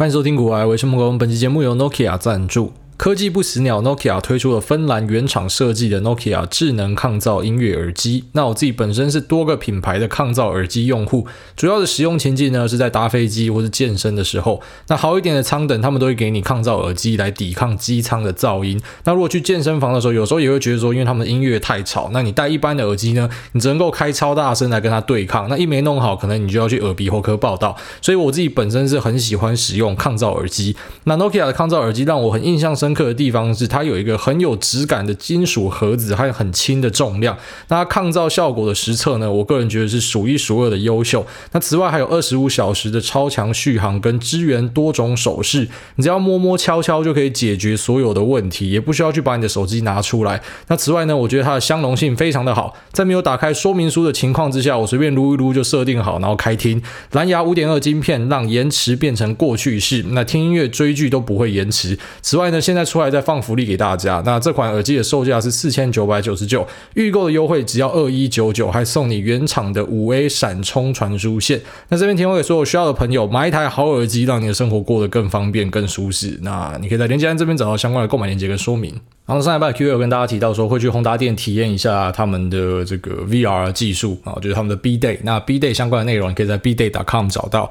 欢迎收听《古玩微生梦》，本期节目由 Nokia 赞助。科技不死鸟，Nokia 推出了芬兰原厂设计的 Nokia 智能抗噪音乐耳机。那我自己本身是多个品牌的抗噪耳机用户，主要的使用情境呢是在搭飞机或是健身的时候。那好一点的舱等，他们都会给你抗噪耳机来抵抗机舱的噪音。那如果去健身房的时候，有时候也会觉得说，因为他们的音乐太吵，那你戴一般的耳机呢，你只能够开超大声来跟它对抗。那一没弄好，可能你就要去耳鼻喉科报道。所以我自己本身是很喜欢使用抗噪耳机。那 Nokia 的抗噪耳机让我很印象深深刻的地方是。它有一个很有质感的金属盒子，还有很轻的重量。那抗噪效果的实测呢，我个人觉得是数一数二的优秀。那此外还有二十五小时的超强续航跟支援多种手势，你只要摸摸敲敲就可以解决所有的问题，也不需要去把你的手机拿出来。那此外呢，我觉得它的相容性非常的好，在没有打开说明书的情况之下，我随便撸一撸就设定好，然后开听。蓝牙五点二晶片让延迟变成过去式，那听音乐追剧都不会延迟。此外呢，现在再出来再放福利。给大家，那这款耳机的售价是四千九百九十九，预购的优惠只要二一九九，还送你原厂的五 A 闪充传输线。那这边提供给所有需要的朋友，买一台好耳机，让你的生活过得更方便、更舒适。那你可以在链接栏这边找到相关的购买链接跟说明。然后上礼拜 Q 有跟大家提到说，会去宏达店体验一下他们的这个 VR 技术啊，就是他们的 B Day。那 B Day 相关的内容，你可以在 bday.com 找到。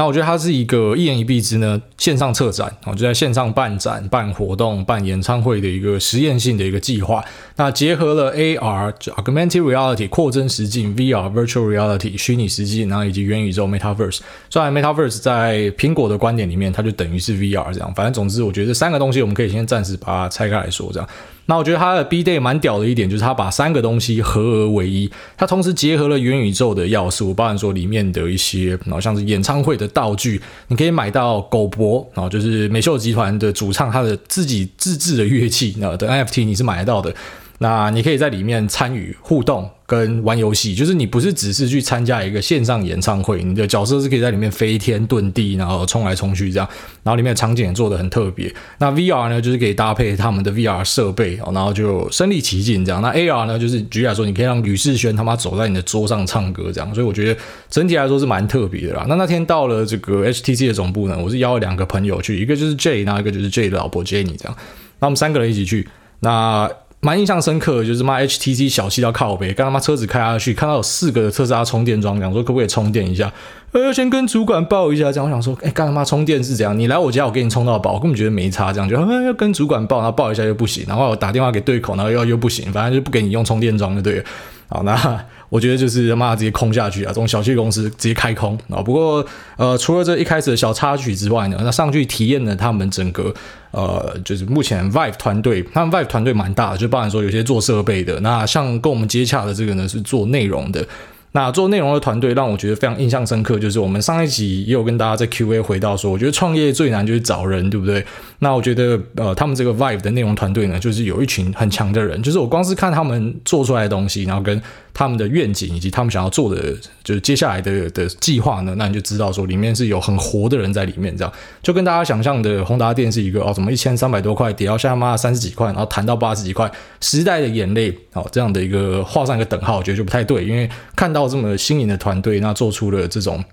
那我觉得它是一个一言一蔽之呢，线上策展啊，就在线上办展、办活动、办演唱会的一个实验性的一个计划。那结合了 AR（Augmented Reality 扩增实境、VR Virtual Reality 虚拟实境，然后以及元宇宙 Metaverse。虽然 Metaverse 在苹果的观点里面，它就等于是 VR 这样。反正总之，我觉得这三个东西我们可以先暂时把它拆开来说这样。那我觉得它的 B Day 蛮屌的一点，就是它把三个东西合而为一，它同时结合了元宇宙的要素，包含说里面的一些，然后像是演唱会的道具，你可以买到狗博，然后就是美秀集团的主唱他的自己自制的乐器，那的 NFT 你是买得到的。那你可以在里面参与互动跟玩游戏，就是你不是只是去参加一个线上演唱会，你的角色是可以在里面飞天遁地，然后冲来冲去这样，然后里面的场景也做的很特别。那 VR 呢，就是可以搭配他们的 VR 设备，然后就身临其境这样。那 AR 呢，就是举例来说，你可以让吕世轩他妈走在你的桌上唱歌这样。所以我觉得整体来说是蛮特别的啦。那那天到了这个 HTC 的总部呢，我是邀了两个朋友去，一个就是 Jay，然后一个就是 J 的老婆 Jenny 这样。那我们三个人一起去，那。蛮印象深刻的，就是妈 HTC 小气到靠背，刚他妈车子开下去，看到有四个特斯拉充电桩，讲说可不可以充电一下？呃，先跟主管报一下，这样我想说，哎，干他妈充电是怎样？你来我家，我给你充到饱，我根本觉得没差，这样就要跟主管报，然后报一下又不行，然后我打电话给对口，然后又又不行，反正就不给你用充电桩就对了。好，那。我觉得就是他妈直接空下去啊！这种小气公司直接开空啊！不过呃，除了这一开始的小插曲之外呢，那上去体验了他们整个呃，就是目前 Vive 团队，他们 Vive 团队蛮大的，就包含说有些做设备的，那像跟我们接洽的这个呢是做内容的。那做内容的团队让我觉得非常印象深刻，就是我们上一集也有跟大家在 Q&A 回到说，我觉得创业最难就是找人，对不对？那我觉得呃，他们这个 Vive 的内容团队呢，就是有一群很强的人，就是我光是看他们做出来的东西，然后跟他们的愿景以及他们想要做的，就是接下来的的计划呢，那你就知道说里面是有很活的人在里面，这样就跟大家想象的宏达电是一个哦，怎么一千三百多块跌到现在妈三十几块，然后弹到八十几块，时代的眼泪哦，这样的一个画上一个等号，我觉得就不太对，因为看到。这么新颖的团队，那做出了这种，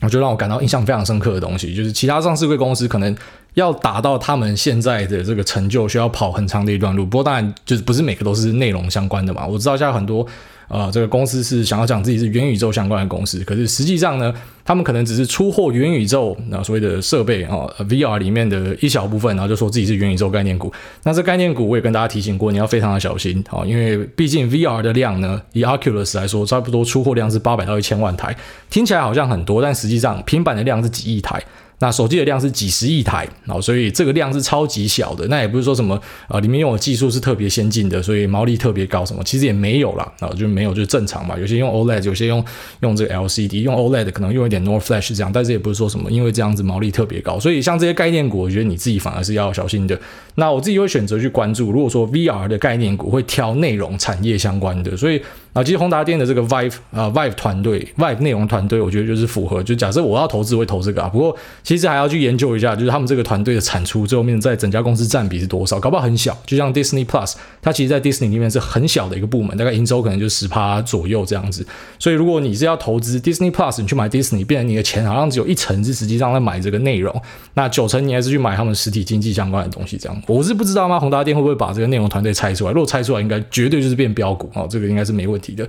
我觉得让我感到印象非常深刻的东西，就是其他上市贵公司可能要达到他们现在的这个成就，需要跑很长的一段路。不过当然，就是不是每个都是内容相关的嘛。我知道现在很多。啊、这个公司是想要讲自己是元宇宙相关的公司，可是实际上呢，他们可能只是出货元宇宙那所谓的设备啊、VR 里面的一小部分，然后就说自己是元宇宙概念股。那这概念股我也跟大家提醒过，你要非常的小心啊、哦，因为毕竟 VR 的量呢，以 Oculus 来说，差不多出货量是八百到一千万台，听起来好像很多，但实际上平板的量是几亿台。那手机的量是几十亿台，哦，所以这个量是超级小的。那也不是说什么啊、呃，里面用的技术是特别先进的，所以毛利特别高什么，其实也没有啦，啊，就没有，就正常嘛。有些用 OLED，有些用用这个 LCD，用 OLED 可能用一点 NOR Flash 这样，但是也不是说什么因为这样子毛利特别高。所以像这些概念股，我觉得你自己反而是要小心的。那我自己会选择去关注，如果说 VR 的概念股会挑内容产业相关的，所以。啊，其实宏达电的这个 Vive 啊 Vive 团队 Vive 内容团队，我觉得就是符合。就假设我要投资，会投这个啊。不过其实还要去研究一下，就是他们这个团队的产出最后面在整家公司占比是多少，搞不好很小。就像 Disney Plus，它其实，在 Disney 里面是很小的一个部门，大概营收可能就十趴左右这样子。所以，如果你是要投资 Disney Plus，你去买 Disney，变成你的钱好像只有一成是实际上在买这个内容，那九成你还是去买他们实体经济相关的东西。这样，我是不知道吗？宏达电会不会把这个内容团队拆出来？如果拆出来，应该绝对就是变标股哦，这个应该是没问题的。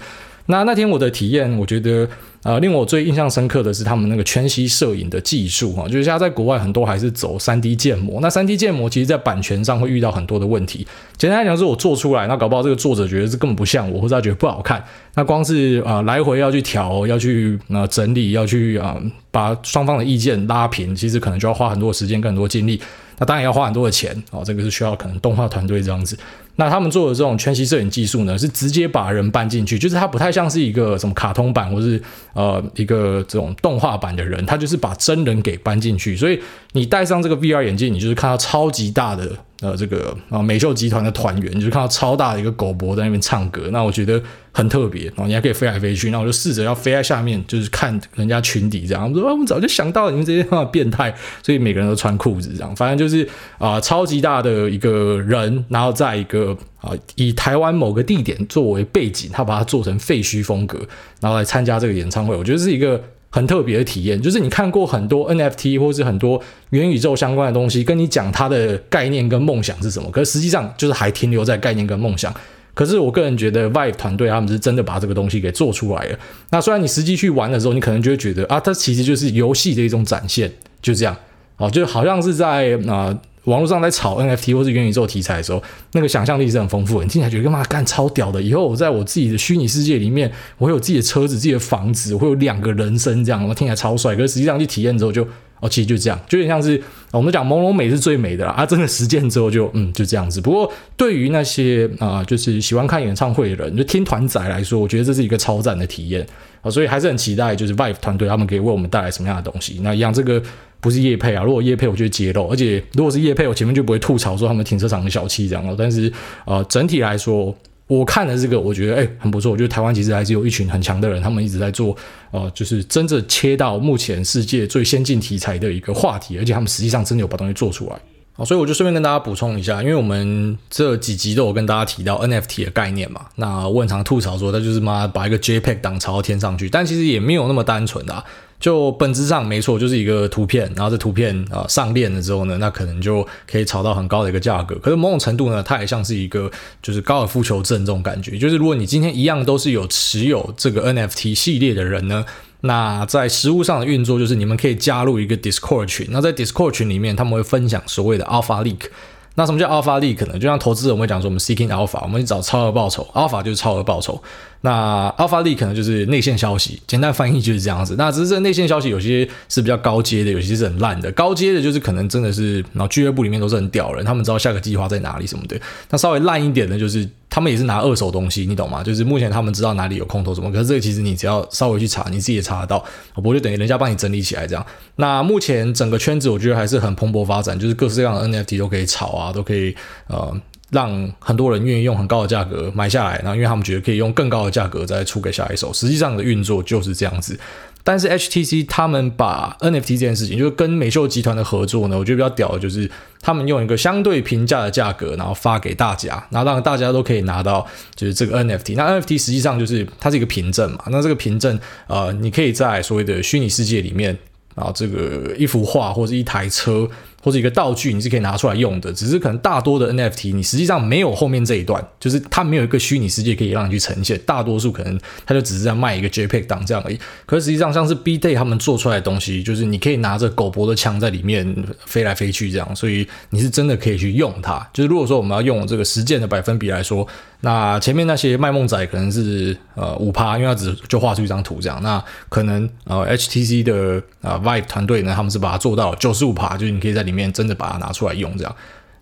那那天我的体验，我觉得呃令我最印象深刻的是他们那个全息摄影的技术哈，就是现在在国外很多还是走 3D 建模，那 3D 建模其实在版权上会遇到很多的问题。简单来讲，是我做出来，那搞不好这个作者觉得是根本不像我，或者他觉得不好看，那光是啊、来回要去调，要去呃整理，要去啊、把双方的意见拉平，其实可能就要花很多时间跟很多精力。那当然要花很多的钱哦，这个是需要可能动画团队这样子。那他们做的这种全息摄影技术呢，是直接把人搬进去，就是它不太像是一个什么卡通版或是呃一个这种动画版的人，他就是把真人给搬进去。所以你戴上这个 VR 眼镜，你就是看到超级大的呃这个啊美秀集团的团员，你就看到超大的一个狗博在那边唱歌。那我觉得。很特别，然后你还可以飞来飞去，那我就试着要飞在下面，就是看人家群底这样。我说，啊，我们早就想到你们这些变态，所以每个人都穿裤子这样。反正就是啊、超级大的一个人，然后在一个啊、以台湾某个地点作为背景，他把它做成废墟风格，然后来参加这个演唱会。我觉得是一个很特别的体验。就是你看过很多 NFT 或是很多元宇宙相关的东西，跟你讲它的概念跟梦想是什么，可是实际上就是还停留在概念跟梦想。可是我个人觉得，Vive 团队他们是真的把这个东西给做出来了。那虽然你实际去玩的时候，你可能就会觉得啊，它其实就是游戏的一种展现，就这样哦，就好像是在啊、网络上在炒 NFT 或是元宇宙题材的时候，那个想象力是很丰富的。你听起来觉得干嘛干超屌的？以后我在我自己的虚拟世界里面，我会有自己的车子、自己的房子，我会有两个人生这样，我听起来超帅。可是实际上去体验之后就。哦，其实就这样，就有点像是我们讲朦胧美是最美的啦啊！真的实践之后就嗯就这样子。不过对于那些啊、就是喜欢看演唱会的人，就听团仔来说，我觉得这是一个超赞的体验啊！所以还是很期待，就是 Vive 团队他们可以为我们带来什么样的东西。那一样，这个不是业配啊，如果业配，我就会揭露。而且如果是业配，我前面就不会吐槽说他们停车场很小气这样了。但是呃，整体来说。我看了这个，我觉得哎、很不错。我觉得台湾其实还是有一群很强的人，他们一直在做，呃，就是真正切到目前世界最先进题材的一个话题，而且他们实际上真的有把东西做出来。好，所以我就顺便跟大家补充一下，因为我们这几集都有跟大家提到 NFT 的概念嘛。那我很常吐槽说，他就是妈把一个 JPEG 档炒到天上去，但其实也没有那么单纯的。就本质上没错，就是一个图片，然后这图片啊、上链了之后呢，那可能就可以炒到很高的一个价格。可是某种程度呢，它也像是一个就是高尔夫球证这种感觉。就是如果你今天一样都是有持有这个 NFT 系列的人呢，那在实物上的运作就是你们可以加入一个 Discord 群。那在 Discord 群里面，他们会分享所谓的 Alpha Leak。那什么叫 Alpha Leak 呢？就像投资人会讲说，我们 Seeking Alpha，我们去找超额报酬，Alpha 就是超额报酬。那 Alpha Leak 可能就是内线消息，简单翻译就是这样子。那只是这内线消息有些是比较高阶的，有些是很烂的。高阶的就是可能真的是，然后俱乐部里面都是很屌人，他们知道下个计划在哪里什么的。那稍微烂一点的，就是他们也是拿二手东西，你懂吗？就是目前他们知道哪里有空投什么，可是这个其实你只要稍微去查，你自己也查得到。不过就等于人家帮你整理起来这样。那目前整个圈子我觉得还是很蓬勃发展，就是各式各样的 NFT 都可以炒啊，都可以呃。让很多人愿意用很高的价格买下来，然后因为他们觉得可以用更高的价格再出给下一手，实际上的运作就是这样子。但是 HTC 他们把 NFT 这件事情，就是跟美秀集团的合作呢，我觉得比较屌的就是他们用一个相对平价的价格，然后发给大家，然后让大家都可以拿到就是这个 NFT。那 NFT 实际上就是它是一个凭证嘛，那这个凭证呃，你可以在所谓的虚拟世界里面。然后这个一幅画或者一台车或者一个道具，你是可以拿出来用的。只是可能大多的 NFT，你实际上没有后面这一段，就是它没有一个虚拟世界可以让你去呈现。大多数可能它就只是在卖一个 JPEG 档这样而已。可是实际上，像是 B-Day 他们做出来的东西，就是你可以拿着狗博的枪在里面飞来飞去这样，所以你是真的可以去用它。就是如果说我们要用这个实践的百分比来说。那前面那些卖梦仔可能是呃五趴，因为他只就画出一张图这样。那可能呃 HTC 的呃 Vive 团队呢，他们是把它做到九十五趴，就是你可以在里面真的把它拿出来用这样。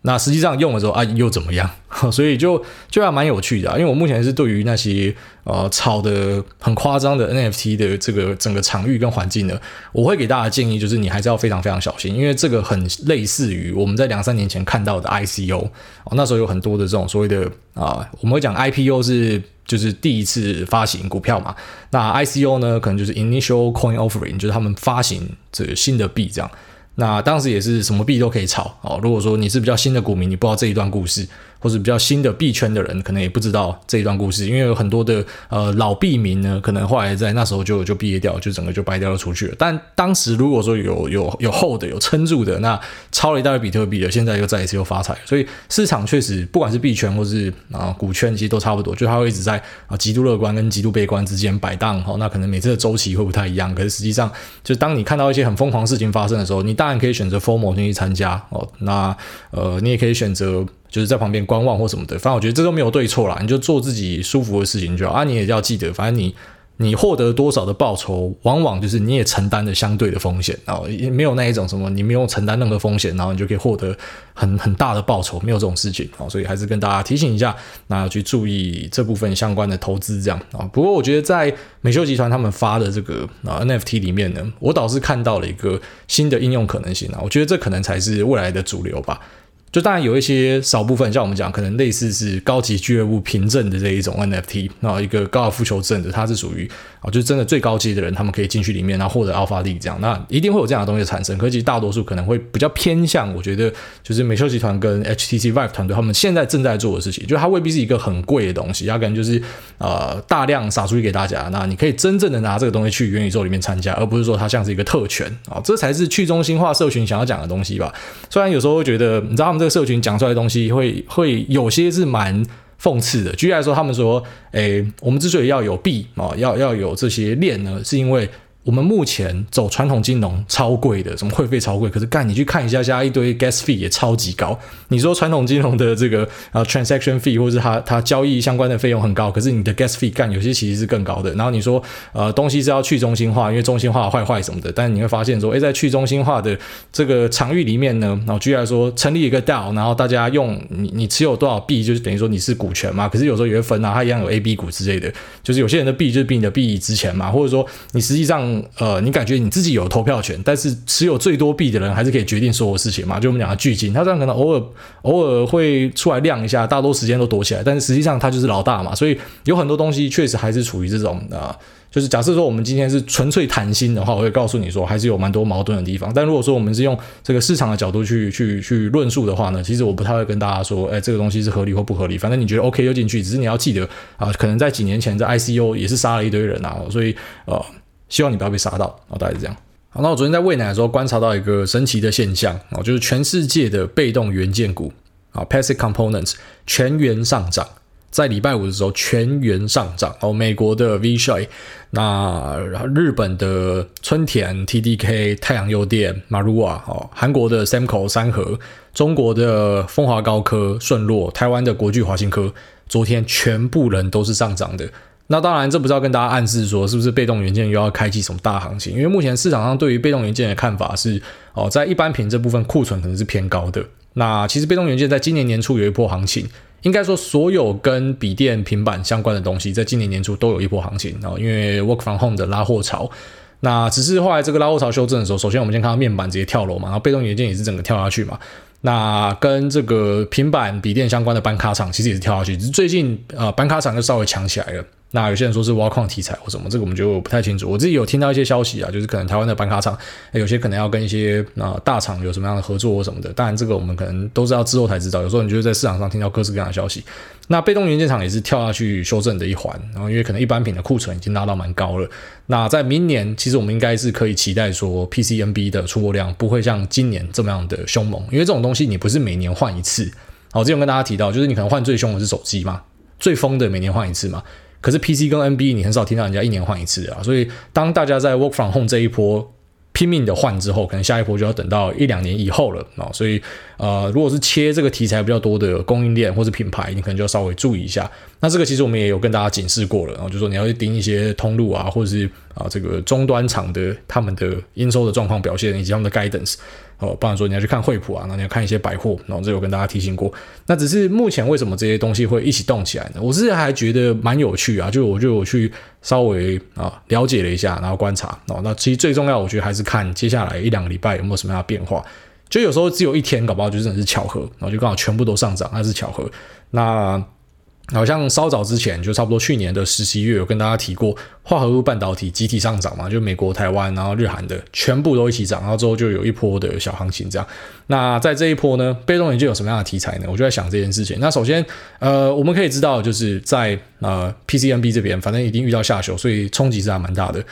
那实际上用的时候啊，又怎么样？所以就就还蛮有趣的啊，因为我目前是对于那些呃炒的很夸张的 NFT 的这个整个场域跟环境呢，我会给大家建议，就是你还是要非常非常小心，因为这个很类似于我们在两三年前看到的 ICO 哦，那时候有很多的这种所谓的啊，我们会讲 IPO 是就是第一次发行股票嘛，那 ICO 呢可能就是 Initial Coin Offering，就是他们发行这个新的币这样。那当时也是什么币都可以炒哦。如果说你是比较新的股民，你不知道这一段故事，或是比较新的币圈的人，可能也不知道这一段故事，因为有很多的呃老币民呢，可能后来在那时候就就毕业掉，就整个就掰掉了出去了。但当时如果说有 有有厚的有撑住的，那抄了一大堆比特币的，现在又再一次又发财。所以市场确实不管是币圈或是啊、股圈，其实都差不多，就它会一直在啊极度乐观跟极度悲观之间摆荡。哦，那可能每次的周期会不太一样，可是实际上，就当你看到一些很疯狂事情发生的时候，你当然可以选择 Formal 进去参加哦。那呃，你也可以选择就是在旁边观望或什么的。反正我觉得这都没有对错啦，你就做自己舒服的事情就好啊。你也要记得，反正你。你获得多少的报酬，往往就是你也承担了相对的风险啊，也没有那一种什么你没有承担任何风险，然后你就可以获得很很大的报酬，没有这种事情啊，所以还是跟大家提醒一下，那要去注意这部分相关的投资这样啊。不过我觉得在美秀集团他们发的这个啊 NFT 里面呢，我倒是看到了一个新的应用可能性啊，我觉得这可能才是未来的主流吧。就当然有一些少部分，像我们讲，可能类似是高级俱乐部凭证的这一种 NFT，那一个高尔夫球证的，它是属于啊，就真的最高级的人，他们可以进去里面，然后获得 Alpha League 这样，那一定会有这样的东西产生。可是大多数可能会比较偏向，我觉得就是美秀集团跟 HTC Vive 团队他们现在正在做的事情，就它未必是一个很贵的东西，它可能就是呃大量撒出去给大家，那你可以真正的拿这个东西去元宇宙里面参加，而不是说它像是一个特权啊，这才是去中心化社群想要讲的东西吧。虽然有时候会觉得，你知道他们这社群讲出来的东西会会有些是蛮讽刺的。举例来说，他们说：“诶，我们之所以要有币啊，要要有这些链呢，是因为。”我们目前走传统金融超贵的，什么会费超贵，可是干你去看一下，加一堆 gas fee 也超级高。你说传统金融的这个啊 transaction fee 或是它它交易相关的费用很高，可是你的 gas fee 干有些其实是更高的。然后你说呃东西是要去中心化，因为中心化坏坏什么的，但是你会发现说，诶，在去中心化的这个场域里面呢，然后居然说成立一个 DAO，然后大家用你你持有多少币，就是等于说你是股权嘛。可是有时候也会分啊，它一样有 A、B 股之类的，就是有些人的币就是比你的币值钱嘛，或者说你实际上。呃，你感觉你自己有投票权，但是持有最多币的人还是可以决定所有事情嘛？就我们讲的巨鲸，他这样可能偶尔偶尔会出来亮一下，大多时间都躲起来，但是实际上他就是老大嘛。所以有很多东西确实还是处于这种啊、就是假设说我们今天是纯粹谈心的话，我会告诉你说还是有蛮多矛盾的地方。但如果说我们是用这个市场的角度去去去论述的话呢，其实我不太会跟大家说，哎，这个东西是合理或不合理。反正你觉得 OK 就进去，只是你要记得啊、可能在几年前在 ICO 也是杀了一堆人啊，所以呃。希望你不要被杀到，哦，大概是这样。好，那我昨天在喂奶的时候观察到一个神奇的现象，哦，就是全世界的被动元件股啊，passive components 全员上涨，在礼拜五的时候全员上涨。哦，美国的 Vishay，那日本的春田 TDK 太阳诱电 Marua，哦，韩国的 Samco 三和，中国的风华高科顺络，台湾的国巨华新科，昨天全部人都是上涨的。那当然，这不是要跟大家暗示说是不是被动元件又要开启什么大行情，因为目前市场上对于被动元件的看法是，哦，在一般品这部分库存可能是偏高的。那其实被动元件在今年年初有一波行情，应该说所有跟笔电、平板相关的东西，在今年年初都有一波行情啊，因为 work from home 的拉货潮。那只是后来这个拉货潮修正的时候，首先我们先看到面板直接跳楼嘛，然后被动元件也是整个跳下去嘛。那跟这个平板、笔电相关的板卡厂其实也是跳下去，只是最近呃板卡厂就稍微强起来了。那有些人说是挖矿题材或什么，这个我们就不太清楚。我自己有听到一些消息啊，就是可能台湾的板卡厂有些可能要跟一些啊、大厂有什么样的合作或什么的。当然，这个我们可能都是要之后才知道。有时候你就会在市场上听到各式各样的消息。那被动元件厂也是跳下去修正的一环，然后因为可能一般品的库存已经拉到蛮高了。那在明年，其实我们应该是可以期待说 PCNB 的出货量不会像今年这么样的凶猛，因为这种东西你不是每年换一次。好，之前跟大家提到，就是你可能换最凶的是手机嘛，最疯的每年换一次嘛。可是 PC 跟 NB 你很少听到人家一年换一次啊，所以当大家在 Work from Home 这一波拼命的换之后，可能下一波就要等到一两年以后了啊。所以呃，如果是切这个题材比较多的供应链或者品牌，你可能就要稍微注意一下。那这个其实我们也有跟大家警示过了，然后就说你要去盯一些通路啊，或者是啊这个终端厂的他们的应收的状况表现以及他们的 guidance。哦，不然说你要去看惠普啊，那你要看一些百货，然后这有跟大家提醒过。那只是目前为什么这些东西会一起动起来呢？我是还觉得蛮有趣啊，就我就我去稍微啊了解了一下，然后观察哦。那其实最重要，我觉得还是看接下来一两个礼拜有没有什么样的变化。就有时候只有一天，搞不好就真的是巧合，然后就刚好全部都上涨，那是巧合。那好像稍早之前，就差不多去年的十七月，有跟大家提过，化合物半导体集体上涨嘛，就美国、台湾，然后日韩的全部都一起涨，然后之后就有一波的小行情这样。那在这一波呢，被动研究有什么样的题材呢？我就在想这件事情。那首先，呃，我们可以知道，就是在呃 PCMB 这边，反正已经遇到下修，所以冲击是还蛮大的。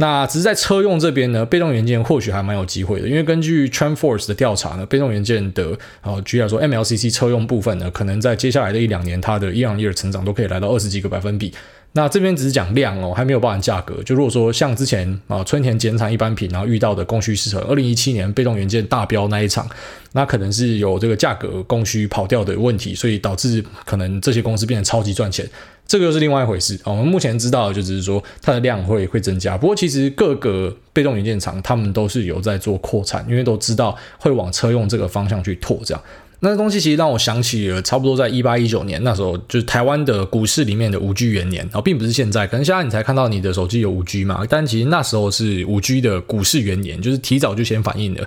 那只是在车用这边呢，被动元件或许还蛮有机会的，因为根据 TrendForce 的调查呢，被动元件的呃，举例来说，MLCC 车用部分呢，可能在接下来的一两年，它的 year on year 成长都可以来到二十几个百分比。那这边只是讲量哦，还没有包含价格。就如果说像之前啊、呃，春田减产一般品，然后遇到的供需失衡，二零一七年被动元件大飙那一场，那可能是有这个价格供需跑掉的问题，所以导致可能这些公司变得超级赚钱。这个又是另外一回事。我们目前知道的就只是说它的量会会增加，不过其实各个被动元件厂他们都是有在做扩产，因为都知道会往车用这个方向去拓。这样，那东西其实让我想起了差不多在一八一九年那时候，就是台湾的股市里面的五 G 元年，然后并不是现在，可能现在你才看到你的手机有五 G 嘛，但其实那时候是五 G 的股市元年，就是提早就先反应了。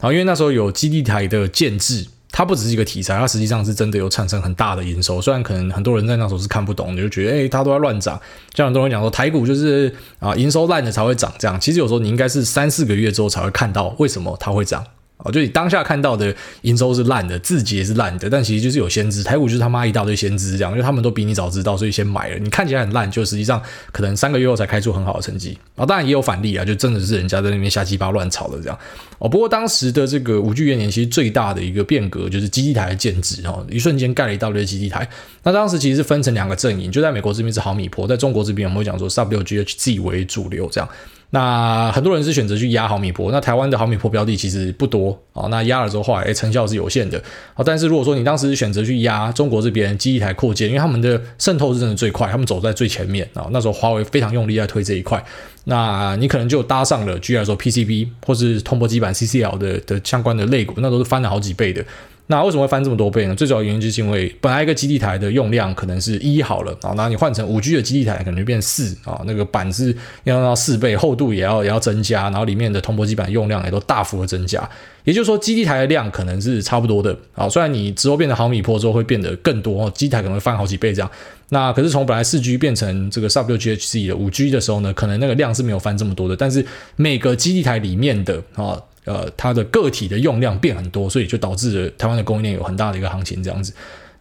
然后因为那时候有基地台的建制。它不只是一个题材，它实际上是真的有产生很大的营收。虽然可能很多人在那时候是看不懂，你就觉得，诶，它都在乱涨。像很多人讲说，台股就是啊，营收烂的才会涨这样。其实有时候你应该是三四个月之后才会看到为什么它会涨。哦，就你当下看到的营收是烂的，自己也是烂的，但其实就是有先知，台股就是他妈一大堆先知这样，因为他们都比你早知道，所以先买了。你看起来很烂，就实际上可能三个月后才开出很好的成绩。啊，当然也有反例啊，就真的是人家在那边瞎鸡巴乱炒的这样。哦，不过当时的这个五 G 元年其实最大的一个变革就是基地台的建制哦，一瞬间盖了一大堆基地台。那当时其实是分成两个阵营，就在美国这边是毫米波，在中国这边我们会讲说 WGHZ 为主流这样。那很多人是选择去压毫米波，那台湾的毫米波标的其实不多啊。那压了之后，后来诶成效是有限的啊。但是如果说你当时选择去压中国这边基地台扩建，因为他们的渗透是真的最快，他们走在最前面啊。那时候华为非常用力在推这一块，那你可能就搭上了，举例来说 PCB 或是通波基板 CCL 的的相关的类股，那都是翻了好几倍的。那为什么会翻这么多倍呢？最主要原因就是因为本来一个基地台的用量可能是一好了啊，那你换成五 G 的基地台可能就变四啊，那个板是要用到四倍，厚度也要也要增加，然后里面的铜箔基板用量也都大幅的增加。也就是说，基地台的量可能是差不多的啊，虽然你之后变成毫米波之后会变得更多，基地台可能会翻好几倍这样。那可是从本来四 G 变成这个 WGHC 的五 G 的时候呢，可能那个量是没有翻这么多的，但是每个基地台里面的啊。呃，它的个体的用量变很多，所以就导致了台湾的供应链有很大的一个行情这样子。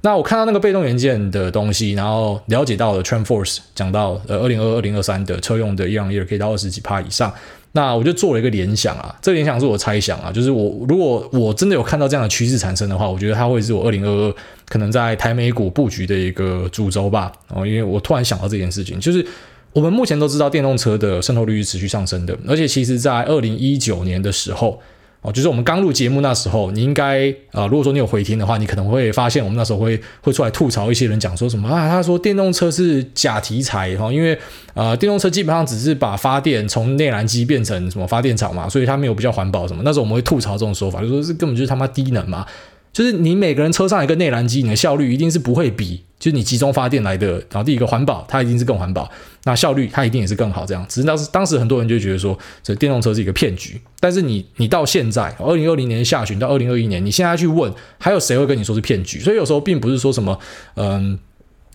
那我看到那个被动元件的东西，然后了解到了 TrendForce 讲到呃，二零二二、零二三的车用的 year on year 可以到二十几趴以上。那我就做了一个联想啊，这个联想是我猜想啊，就是我如果我真的有看到这样的趋势产生的话，我觉得它会是我二零二二可能在台美股布局的一个主轴吧。哦，因为我突然想到这件事情，就是。我们目前都知道电动车的渗透率是持续上升的，而且其实，在二零一九年的时候，哦，就是我们刚录节目那时候，你应该、呃，如果说你有回听的话，你可能会发现，我们那时候会会出来吐槽一些人讲说什么啊，他说电动车是假题材哈，因为、呃，电动车基本上只是把发电从内燃机变成什么发电厂嘛，所以它没有比较环保什么。那时候我们会吐槽这种说法，就说这根本就是他妈低能嘛。就是你每个人车上一个内燃机，你的效率一定是不会比就是你集中发电来的。然后第一个环保，它一定是更环保，那效率它一定也是更好。这样，只是当时当时很多人就觉得说，这电动车是一个骗局。但是你你到现在，二零二零年下旬到二零二一年，你现在去问，还有谁会跟你说是骗局？所以有时候并不是说什么，嗯，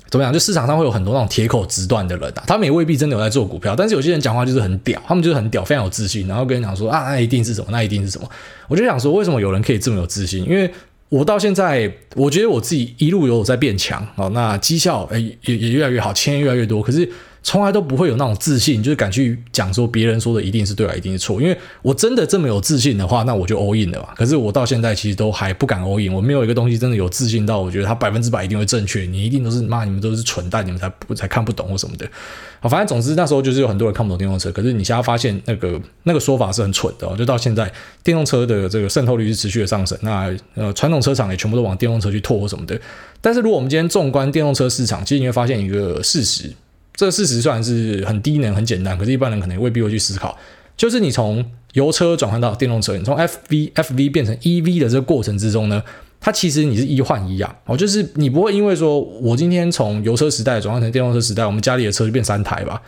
怎么样？就市场上会有很多那种铁口直断的人，他们也未必真的有在做股票。但是有些人讲话就是很屌，他们就是很屌，非常有自信，然后跟你讲说啊，那一定是什么，那一定是什么。我就想说，为什么有人可以这么有自信？因为我到现在，我觉得我自己一路有在变强啊，那绩效诶也也越来越好，钱越来越多，可是。从来都不会有那种自信，就是敢去讲说别人说的一定是对啊，一定是错。因为我真的这么有自信的话，那我就 all in 了嘛。可是我到现在其实都还不敢 all in，我没有一个东西真的有自信到我觉得它百分之百一定会正确。你一定都是骂你们都是蠢蛋，你们才不才看不懂或什么的。好，反正总之那时候就是有很多人看不懂电动车。可是你现在发现那个那个说法是很蠢的哦，就到现在电动车的这个渗透率是持续的上升。那呃传统车厂也全部都往电动车去拓或什么的。但是如果我们今天纵观电动车市场，其实你会发现一个事实。这个事实虽然是很低能、很简单，可是一般人可能未必会去思考。就是你从油车转换到电动车，你从 FV FV 变成 EV 的这个过程之中呢，它其实你是一换一啊。哦，就是你不会因为说我今天从油车时代转换成电动车时代，我们家里的车就变三台吧？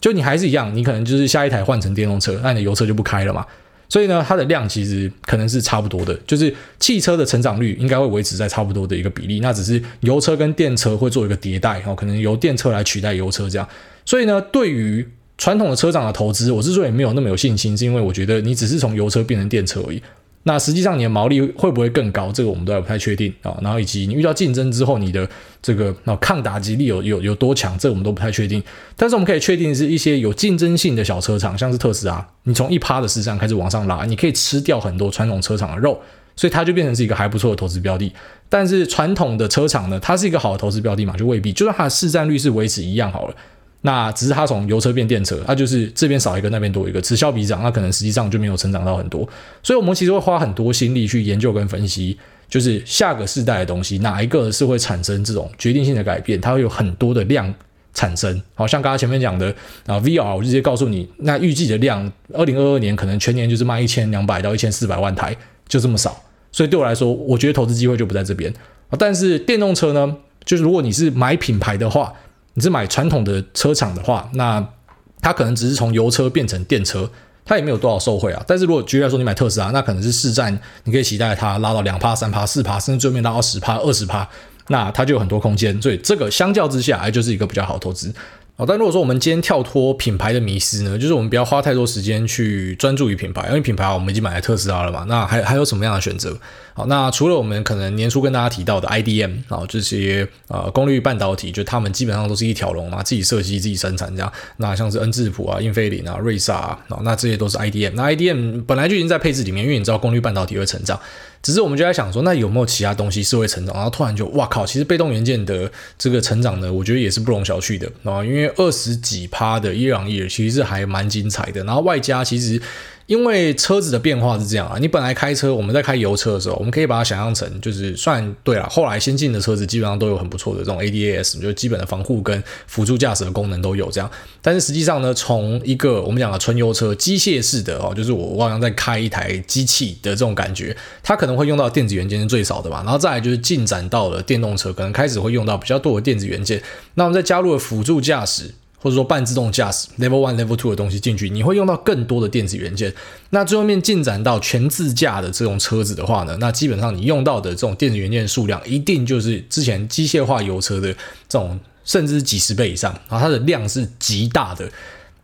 就你还是一样，你可能就是下一台换成电动车，那你的油车就不开了嘛。所以呢，它的量其实可能是差不多的，就是汽车的成长率应该会维持在差不多的一个比例，那只是油车跟电车会做一个迭代，然后，可能由电车来取代油车这样。所以呢，对于传统的车厂的投资，我之所以没有那么有信心，是因为我觉得你只是从油车变成电车而已。那实际上你的毛利会不会更高？这个我们都还不太确定啊。然后以及你遇到竞争之后，你的这个那抗打击力有有有多强？这个我们都不太确定。但是我们可以确定是一些有竞争性的小车厂，像是特斯拉，你从一趴的市占开始往上拉，你可以吃掉很多传统车厂的肉，所以它就变成是一个还不错的投资标的。但是传统的车厂呢，它是一个好的投资标的嘛？就未必，就算它的市占率是维持一样好了。那只是它从油车变电车，它就是这边少一个，那边多一个，此消彼长，那可能实际上就没有成长到很多。所以，我们其实会花很多心力去研究跟分析，就是下个世代的东西，哪一个是会产生这种决定性的改变？它会有很多的量产生。好像刚刚前面讲的啊，VR，我直接告诉你，那预计的量，二零二二年可能全年就是卖一千两百到一千四百万台，就这么少。所以对我来说，我觉得投资机会就不在这边。但是电动车呢，就是如果你是买品牌的话。你是买传统的车厂的话，那它可能只是从油车变成电车，它也没有多少受贿啊。但是如果举例来说，你买特斯拉，那可能是市占，你可以期待它拉到两趴、三趴、四趴，甚至最后面拉到十趴、二十趴，那它就有很多空间。所以这个相较之下，哎就是一个比较好投资。好，但如果说我们今天跳脱品牌的迷失呢，就是我们不要花太多时间去专注于品牌，因为品牌我们已经买了特斯拉了嘛，那还还有什么样的选择？好，那除了我们可能年初跟大家提到的 IDM 啊，这些呃功率半导体，就他们基本上都是一条龙嘛，自己设计自己生产这样。那像是恩智浦啊、英飞凌啊、瑞萨啊，那这些都是 IDM。那 IDM 本来就已经在配置里面，因为你知道功率半导体会成长。只是我们就在想说，那有没有其他东西是会成长？然后突然就哇靠，其实被动元件的这个成长呢，我觉得也是不容小觑的啊，因为二十几趴的伊朗伊尔其实还蛮精彩的。然后外加其实。因为车子的变化是这样啊，你本来开车，我们在开油车的时候，我们可以把它想象成就是算对了。后来先进的车子基本上都有很不错的这种 ADAS，就基本的防护跟辅助驾驶的功能都有这样。但是实际上呢，从一个我们讲的纯油车机械式的哦，就是我我好像在开一台机器的这种感觉，它可能会用到电子元件是最少的吧。然后再来就是进展到了电动车，可能开始会用到比较多的电子元件。那我们再加入了辅助驾驶。或者说半自动驾驶 Level One、Level Two 的东西进去，你会用到更多的电子元件。那最后面进展到全自驾的这种车子的话呢，那基本上你用到的这种电子元件数量，一定就是之前机械化油车的这种，甚至几十倍以上，然后它的量是极大的。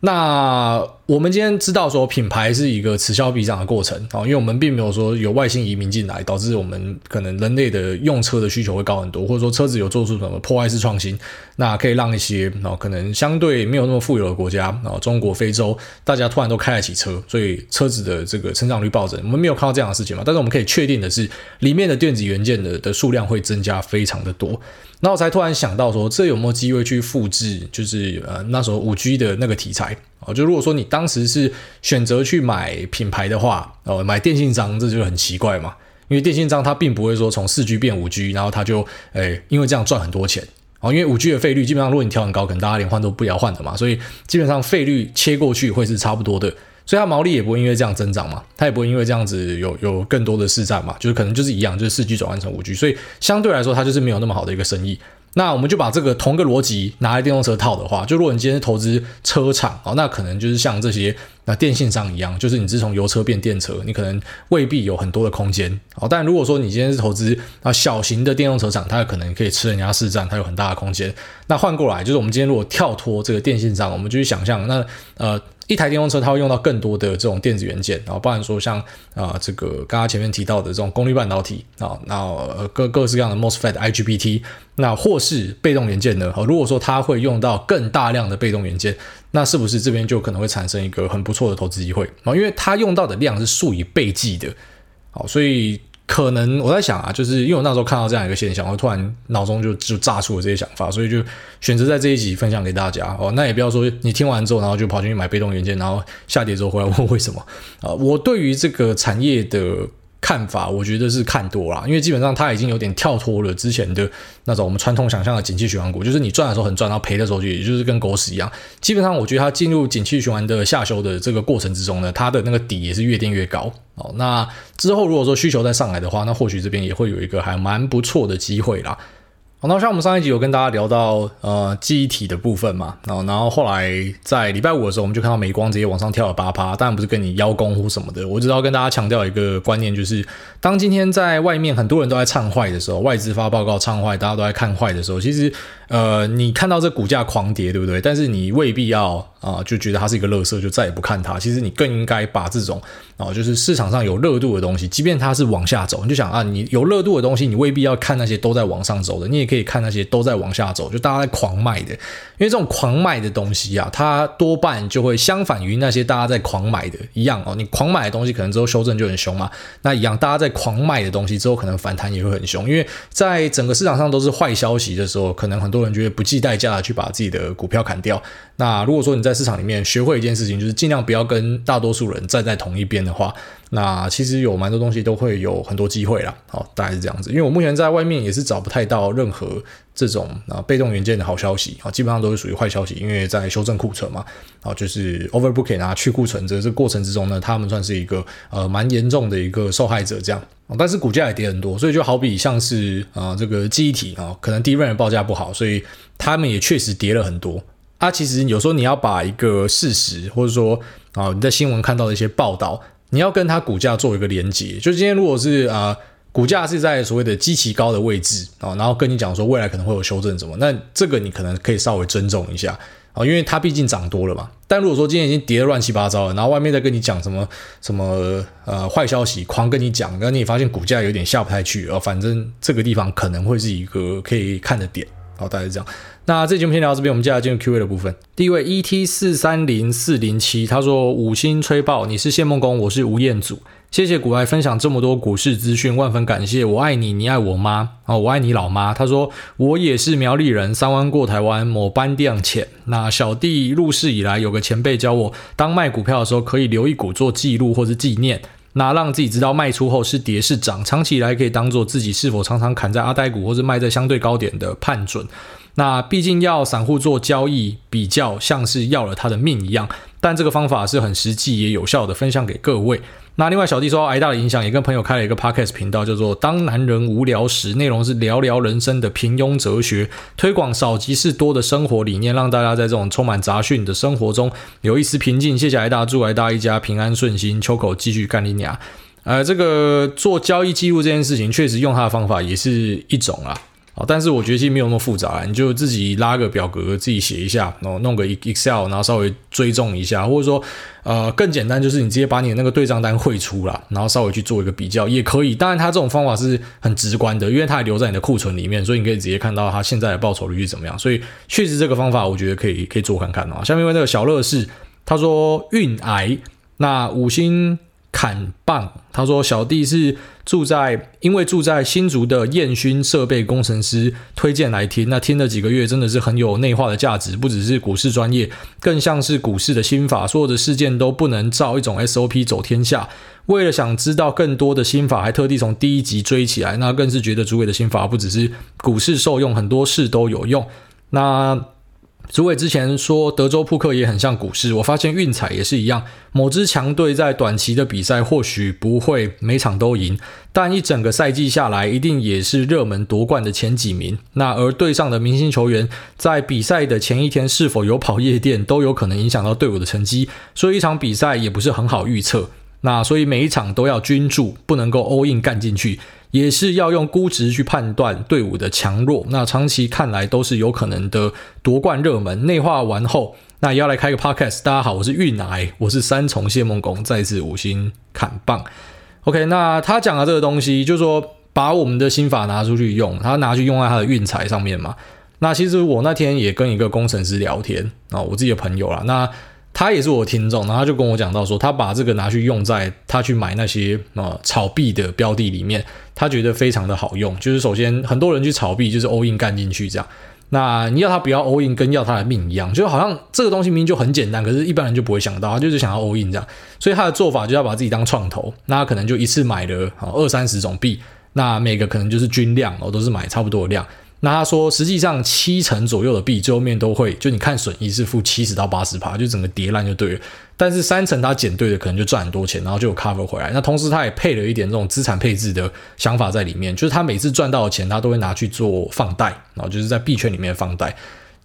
那我们今天知道说品牌是一个此消彼长的过程啊，因为我们并没有说有外星移民进来，导致我们可能人类的用车的需求会高很多，或者说车子有做出什么破坏式创新，那可以让一些啊可能相对没有那么富有的国家啊，中国、非洲，大家突然都开得起车，所以车子的这个成长率暴增。我们没有看到这样的事情嘛？但是我们可以确定的是，里面的电子元件的的数量会增加非常的多。那我才突然想到说，这有没有机会去复制？就是呃那时候五 G 的那个题材哦，就如果说你当时是选择去买品牌的话，哦，买电信商，这就很奇怪嘛。因为电信商它并不会说从四 G 变五 G，然后它就诶因为这样赚很多钱哦。因为五 G 的费率基本上如果你调很高，可能大家连换都不要换的嘛，所以基本上费率切过去会是差不多的。所以它毛利也不会因为这样增长嘛，它也不会因为这样子有有更多的市占嘛，就是可能就是一样，就是四 G 转换成五 G，所以相对来说它就是没有那么好的一个生意。那我们就把这个同个逻辑拿来电动车套的话，就如果你今天是投资车厂哦，那可能就是像这些那电信商一样，就是你是从油车变电车，你可能未必有很多的空间哦。但如果说你今天是投资啊小型的电动车厂，它可能可以吃人家市占，它有很大的空间。那换过来就是我们今天如果跳脱这个电信商，我们就去想象那呃。一台电动车，它会用到更多的这种电子元件，然后包含说像啊、这个刚刚前面提到的这种功率半导体啊，那各各式各样的 MOSFET、IGBT，那或是被动元件呢？如果说它会用到更大量的被动元件，那是不是这边就可能会产生一个很不错的投资机会啊？因为它用到的量是数以倍计的，好，所以。可能我在想啊，就是因为我那时候看到这样一个现象，我突然脑中就就炸出了这些想法，所以就选择在这一集分享给大家哦。那也不要说你听完之后，然后就跑进去买被动元件，然后下跌之后回来问为什么啊？我对于这个产业的。看法，我觉得是看多了，因为基本上它已经有点跳脱了之前的那种我们传统想象的景气循环股，就是你赚的时候很赚，然后赔的时候就也就是跟狗屎一样。基本上，我觉得它进入景气循环的下修的这个过程之中呢，它的那个底也是越垫越高。哦，那之后如果说需求再上来的话，那或许这边也会有一个还蛮不错的机会啦。那像我们上一集有跟大家聊到呃记忆体的部分嘛，然后然后后来在礼拜五的时候，我们就看到美光直接往上跳了八趴，当然不是跟你邀功或什么的，我只要跟大家强调一个观念，就是当今天在外面很多人都在唱坏的时候，外资发报告唱坏，大家都在看坏的时候，其实呃你看到这股价狂跌，对不对？但是你未必要啊、就觉得它是一个垃圾，就再也不看它。其实你更应该把这种啊、就是市场上有热度的东西，即便它是往下走，你就想啊你有热度的东西，你未必要看那些都在往上走的，你也可以看那些都在。往下走，就大家在狂卖的，因为这种狂卖的东西啊，它多半就会相反于那些大家在狂买的一样哦。你狂买的东西，可能之后修正就很凶嘛。那一样，大家在狂卖的东西之后，可能反弹也会很凶，因为在整个市场上都是坏消息的时候，可能很多人就会不计代价的去把自己的股票砍掉。那如果说你在市场里面学会一件事情，就是尽量不要跟大多数人站在同一边的话。那其实有蛮多东西都会有很多机会啦，好，大概是这样子。因为我目前在外面也是找不太到任何这种啊被动元件的好消息啊，基本上都是属于坏消息。因为在修正库存嘛，啊，就是 overbooking 啊去库存这这过程之中呢，他们算是一个呃蛮严重的一个受害者这样。但是股价也跌很多，所以就好比像是啊这个记忆体啊，可能 DRAM 的报价不好，所以他们也确实跌了很多。啊，其实有时候你要把一个事实或者说啊你在新闻看到的一些报道。你要跟它股价做一个连接，就今天如果是啊、股价是在所谓的极其高的位置啊，然后跟你讲说未来可能会有修正什么，那这个你可能可以稍微尊重一下啊，因为它毕竟涨多了嘛。但如果说今天已经跌得乱七八糟了，然后外面在跟你讲什么什么呃坏消息，狂跟你讲，然后你发现股价有点下不太去，啊，反正这个地方可能会是一个可以看的点。好，大概是这样。那这节目先聊到这边，我们接下来进入 Q&A 的部分。第一位 ET 四三零四零七，他说五星吹爆，你是谢孟恭，我是吴彦祖，谢谢股癌分享这么多股市资讯，万分感谢。我爱你，你爱我吗？哦，我爱你老妈。他说我也是苗栗人，三湾过台湾，某班店浅。那小弟入市以来，有个前辈教我，当卖股票的时候，可以留一股做记录或是纪念。那让自己知道卖出后是跌是涨，长期以来可以当做自己是否常常砍在阿呆股或是卖在相对高点的判准。那毕竟要散户做交易，比较像是要了他的命一样，但这个方法是很实际也有效的，分享给各位。那另外小弟受到癌大的影响，也跟朋友开了一个 podcast 频道，叫做“当男人无聊时”，内容是聊聊人生的平庸哲学，推广少即是多的生活理念，让大家在这种充满杂讯的生活中有一丝平静。谢谢癌大，祝癌大一家平安顺心，秋口继续干你娘。呃，这个做交易记录这件事情，确实用他的方法也是一种啊。啊，但是我觉得其实没有那么复杂，你就自己拉个表格，自己写一下，然后弄个 Excel，然后稍微追踪一下，或者说，呃，更简单就是你直接把你的那个对账单汇出啦，然后稍微去做一个比较也可以。当然，它这种方法是很直观的，因为它还留在你的库存里面，所以你可以直接看到它现在的报酬率是怎么样。所以，确实这个方法我觉得可以可以做看看啊。下面问那个小乐是，他说运癌，那五星。砍棒，他说小弟是住在，因为住在新竹的彦勋设备工程师推荐来听，那听了几个月，真的是很有内化的价值，不只是股市专业，更像是股市的心法，所有的事件都不能照一种 SOP 走天下。为了想知道更多的心法，还特地从第一集追起来，那更是觉得主委的心法不只是股市受用，很多事都有用。那。主委之前说德州扑克也很像股市，我发现运彩也是一样。某支强队在短期的比赛或许不会每场都赢，但一整个赛季下来，一定也是热门夺冠的前几名。那而队上的明星球员在比赛的前一天是否有跑夜店，都有可能影响到队伍的成绩，所以一场比赛也不是很好预测。那所以每一场都要均注，不能够 all in 干进去。也是要用估值去判断队伍的强弱，那长期看来都是有可能的夺冠热门。内化完后，那也要来开个 podcast。大家好，我是运癌，我是三重谢梦工，再次五星砍棒。OK，那他讲的这个东西，就是说把我们的心法拿出去用，他拿去用在他的运财上面嘛。那其实我那天也跟一个工程师聊天啊，我自己的朋友啦，那。他也是我的听众，然后他就跟我讲到说，他把这个拿去用在他去买那些呃炒币的标的里面，他觉得非常的好用。就是首先很多人去炒币，就是 all in 干进去这样。那你要他不要 all in，跟要他的命一样，就好像这个东西明明就很简单，可是一般人就不会想到，他就是想要 all in 这样。所以他的做法就要把自己当创投，那他可能就一次买了二三十种币，那每个可能就是均量哦，都是买差不多的量。那他说，实际上七成左右的币最后面都会，就你看损益是负七十到八十趴，就整个跌烂就对了。但是三成他捡对的，可能就赚很多钱，然后就有 cover 回来。那同时他也配了一点这种资产配置的想法在里面，就是他每次赚到的钱，他都会拿去做放贷，然后就是在币圈里面放贷。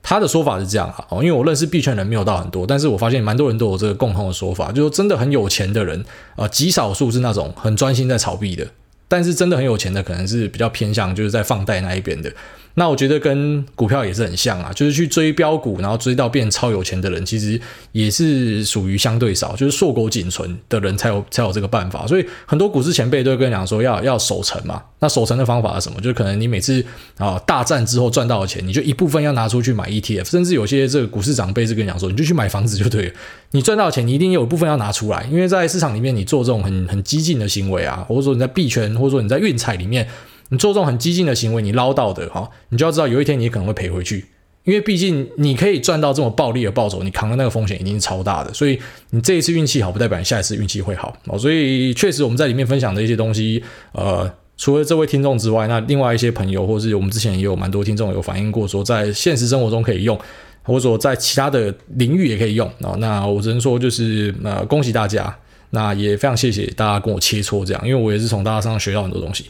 他的说法是这样啊，因为我认识币圈人没有到很多，但是我发现蛮多人都有这个共同的说法，就是真的很有钱的人啊，极少数是那种很专心在炒币的，但是真的很有钱的，可能是比较偏向就是在放贷那一边的。那我觉得跟股票也是很像啊，就是去追标股，然后追到变超有钱的人，其实也是属于相对少，就是硕果仅存的人才有才有这个办法。所以很多股市前辈都会跟你讲说要要守成嘛。那守成的方法是什么？就是可能你每次啊大战之后赚到的钱，你就一部分要拿出去买 ETF，甚至有些这个股市长辈是跟你讲说，你就去买房子就对了。你赚到钱，你一定有一部分要拿出来，因为在市场里面你做这种很很激进的行为啊，或者说你在币圈，或者说你在运彩里面。你做这种很激进的行为，你捞到的哈，你就要知道有一天你可能会赔回去，因为毕竟你可以赚到这么暴利的报酬，你扛的那个风险一定是超大的，所以你这一次运气好，不代表你下一次运气会好哦。所以确实我们在里面分享的一些东西，呃，除了这位听众之外，那另外一些朋友，或是我们之前也有蛮多听众有反映过，说在现实生活中可以用，或者说在其他的领域也可以用啊。那我只能说就是呃，恭喜大家，那也非常谢谢大家跟我切磋这样，因为我也是从大家身上学到很多东西。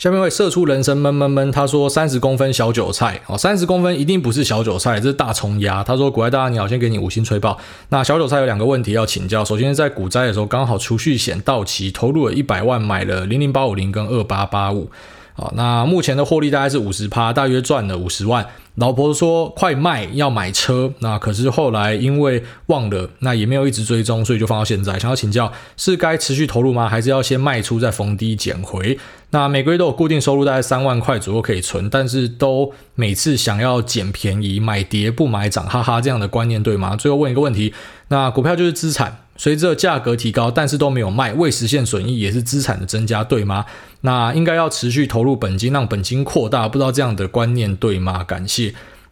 下面会射出人生闷闷闷，他说三十公分小韭菜哦，三十公分一定不是小韭菜，这是大虫牙。他说：“股外大你好，先给你五星吹爆。”那小韭菜有两个问题要请教。首先在股灾的时候，刚好储蓄险到期，投入了一百万买了零零八五零跟二八八五。好，那目前的获利大概是五十趴，大约赚了五十万。老婆说快卖要买车，那可是后来因为忘了，那也没有一直追踪，所以就放到现在。想要请教，是该持续投入吗？还是要先卖出再逢低捡回？那每个月都有固定收入，大概三万块左右可以存，但是都每次想要捡便宜，买跌不买涨，哈哈，这样的观念对吗？最后问一个问题，那股票就是资产。随着价格提高，但是都没有卖，未实现损益也是资产的增加，对吗？那应该要持续投入本金，让本金扩大，不知道这样的观念对吗？感谢。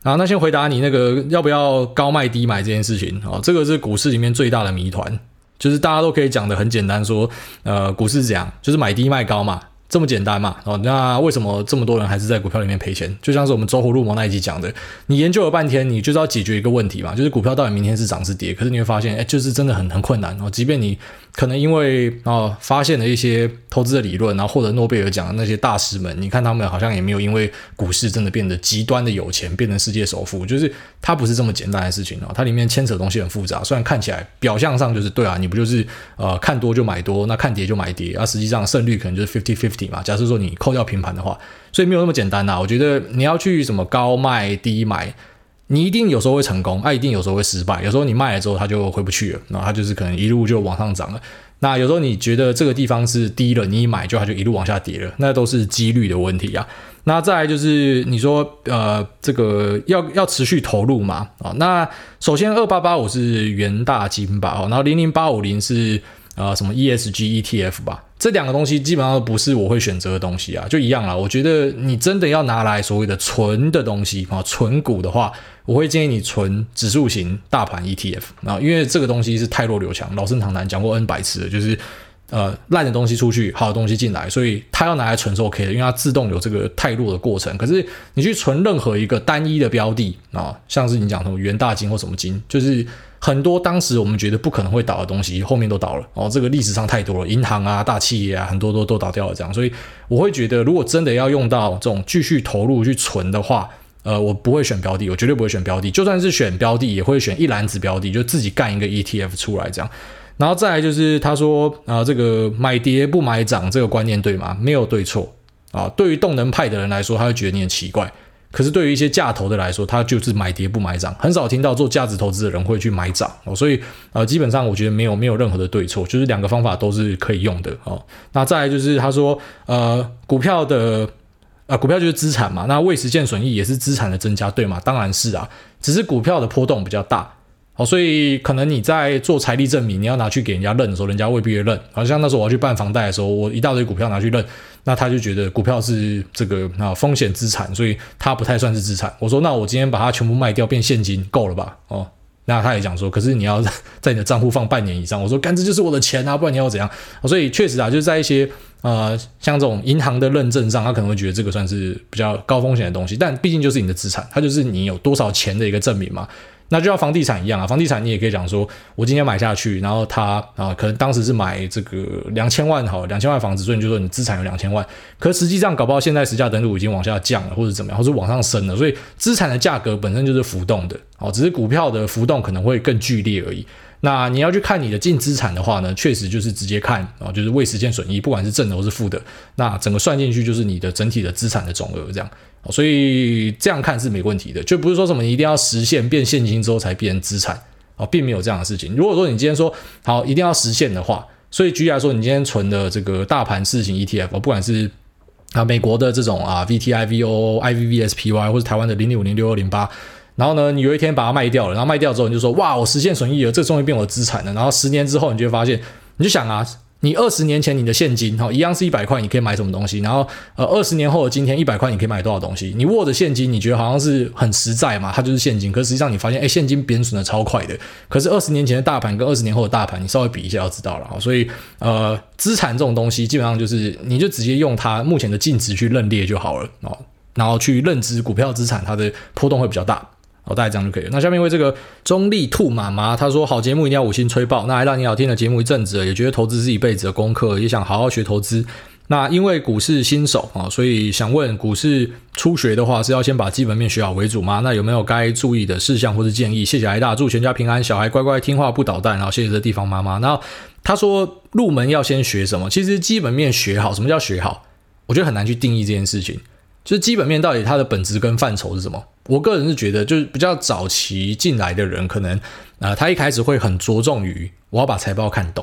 啊，那先回答你那个要不要高卖低买这件事情啊，这个是股市里面最大的谜团，就是大家都可以讲得很简单，说，呃，股市是这样，就是买低卖高嘛。这么简单嘛？哦，那为什么这么多人还是在股票里面赔钱？就像是我们走火入魔那一集讲的，你研究了半天，你就是要解决一个问题嘛，就是股票到底明天是涨是跌？可是你会发现，哎，就是真的很很困难哦。即便你可能因为啊、发现了一些投资的理论，然后获得诺贝尔奖的那些大师们，你看他们好像也没有因为股市真的变得极端的有钱，变成世界首富，就是它不是这么简单的事情哦。它里面牵扯的东西很复杂，虽然看起来表象上就是对啊，你不就是呃看多就买多，那看跌就买跌，而、啊、实际上胜率可能就是 fifty fifty 嘛。假设说你。扣掉平盘的话，所以没有那么简单呐、我觉得你要去什么高卖低买，你一定有时候会成功，啊，一定有时候会失败。有时候你卖了之后，它就回不去了，然后它就是可能一路就往上涨了。那有时候你觉得这个地方是低了，你一买就它就一路往下跌了，那都是几率的问题啊。那再来就是你说呃，这个要要持续投入嘛啊？那首先二八八五是元大金吧，然后零零八五零是。啊、什么 ESG ETF 吧，这两个东西基本上都不是我会选择的东西啊，就一样啦。我觉得你真的要拿来所谓的纯的东西啊，纯股的话，我会建议你纯指数型大盘 ETF 啊，因为这个东西是太弱留强，老生常谈讲过 N 百次了，就是呃烂的东西出去，好的东西进来，所以它要拿来存是 OK 的，因为它自动有这个太弱的过程。可是你去存任何一个单一的标的啊，像是你讲什么元大金或什么金，就是。很多当时我们觉得不可能会倒的东西，后面都倒了哦。这个历史上太多了，银行啊、大企业啊，很多都都倒掉了。这样，所以我会觉得，如果真的要用到这种继续投入去存的话，呃，我不会选标的，我绝对不会选标的。就算是选标的，也会选一篮子标的，就自己干一个 ETF 出来这样。然后再来就是他说啊、这个买跌不买涨这个观念对吗？没有对错啊。对于动能派的人来说，他会觉得你很奇怪。可是对于一些价投的来说，他就是买跌不买涨，很少听到做价值投资的人会去买涨哦，所以呃，基本上我觉得没有没有任何的对错，就是两个方法都是可以用的哦。那再来就是他说呃，股票的啊股票就是资产嘛，那未实现损益也是资产的增加，对吗？当然是啊，只是股票的波动比较大。哦，所以可能你在做财力证明，你要拿去给人家认的时候，人家未必会认。好像那时候我要去办房贷的时候，我一大堆股票拿去认，那他就觉得股票是这个啊风险资产，所以它不太算是资产。我说，那我今天把它全部卖掉变现金够了吧？哦，那他也讲说，可是你要在你的账户放半年以上。我说，干这就是我的钱啊，不然你要怎样？所以确实啊，就是在一些呃像这种银行的认证上，他可能会觉得这个算是比较高风险的东西。但毕竟就是你的资产，它就是你有多少钱的一个证明嘛。那就像房地产一样啊，房地产你也可以讲说，我今天买下去，然后它啊，可能当时是买这个两千万好，两千万房子，所以你就说你资产有两千万，可实际上搞不好现在实价登录已经往下降了，或者怎么样，或是往上升了，所以资产的价格本身就是浮动的，哦，只是股票的浮动可能会更剧烈而已。那你要去看你的净资产的话呢，确实就是直接看啊，就是未实现损益，不管是正的或是负的，那整个算进去就是你的整体的资产的总额这样。所以这样看是没问题的，就不是说什么一定要实现变现金之后才变成资产哦，并没有这样的事情。如果说你今天说好一定要实现的话，所以举例来说，你今天存的这个大盘四型 ETF，不管是啊美国的这种啊 VTIVO、IVVSPY，或者台湾的零零五零六二零八，然后呢，你有一天把它卖掉了，然后卖掉之后你就说哇，我实现损益了，这终于变我的资产了。然后十年之后，你就会发现，你就想啊。你二十年前你的现金哈一样是一百块，你可以买什么东西？然后呃二十年后的今天一百块你可以买多少东西？你握着现金，你觉得好像是很实在嘛？它就是现金，可实际上你发现哎现金贬损的超快的。可是二十年前的大盘跟二十年后的大盘，你稍微比一下就知道了。所以呃资产这种东西基本上就是你就直接用它目前的净值去认列就好了哦，然后去认知股票资产它的波动会比较大。哦，大概这样就可以了。那下面为这个中立兔妈妈，她说好节目一定要五星吹爆。那还让你好听的节目一阵子了，也觉得投资是一辈子的功课，也想好好学投资。那因为股市新手啊，所以想问股市初学的话，是要先把基本面学好为主吗？那有没有该注意的事项或是建议？谢谢挨大，祝全家平安，小孩乖乖听话不捣蛋。然后谢谢这地方妈妈。然后她说入门要先学什么？其实基本面学好，什么叫学好？我觉得很难去定义这件事情。就是基本面到底它的本质跟范畴是什么？我个人是觉得，就是比较早期进来的人，可能啊、他一开始会很着重于我要把财报看懂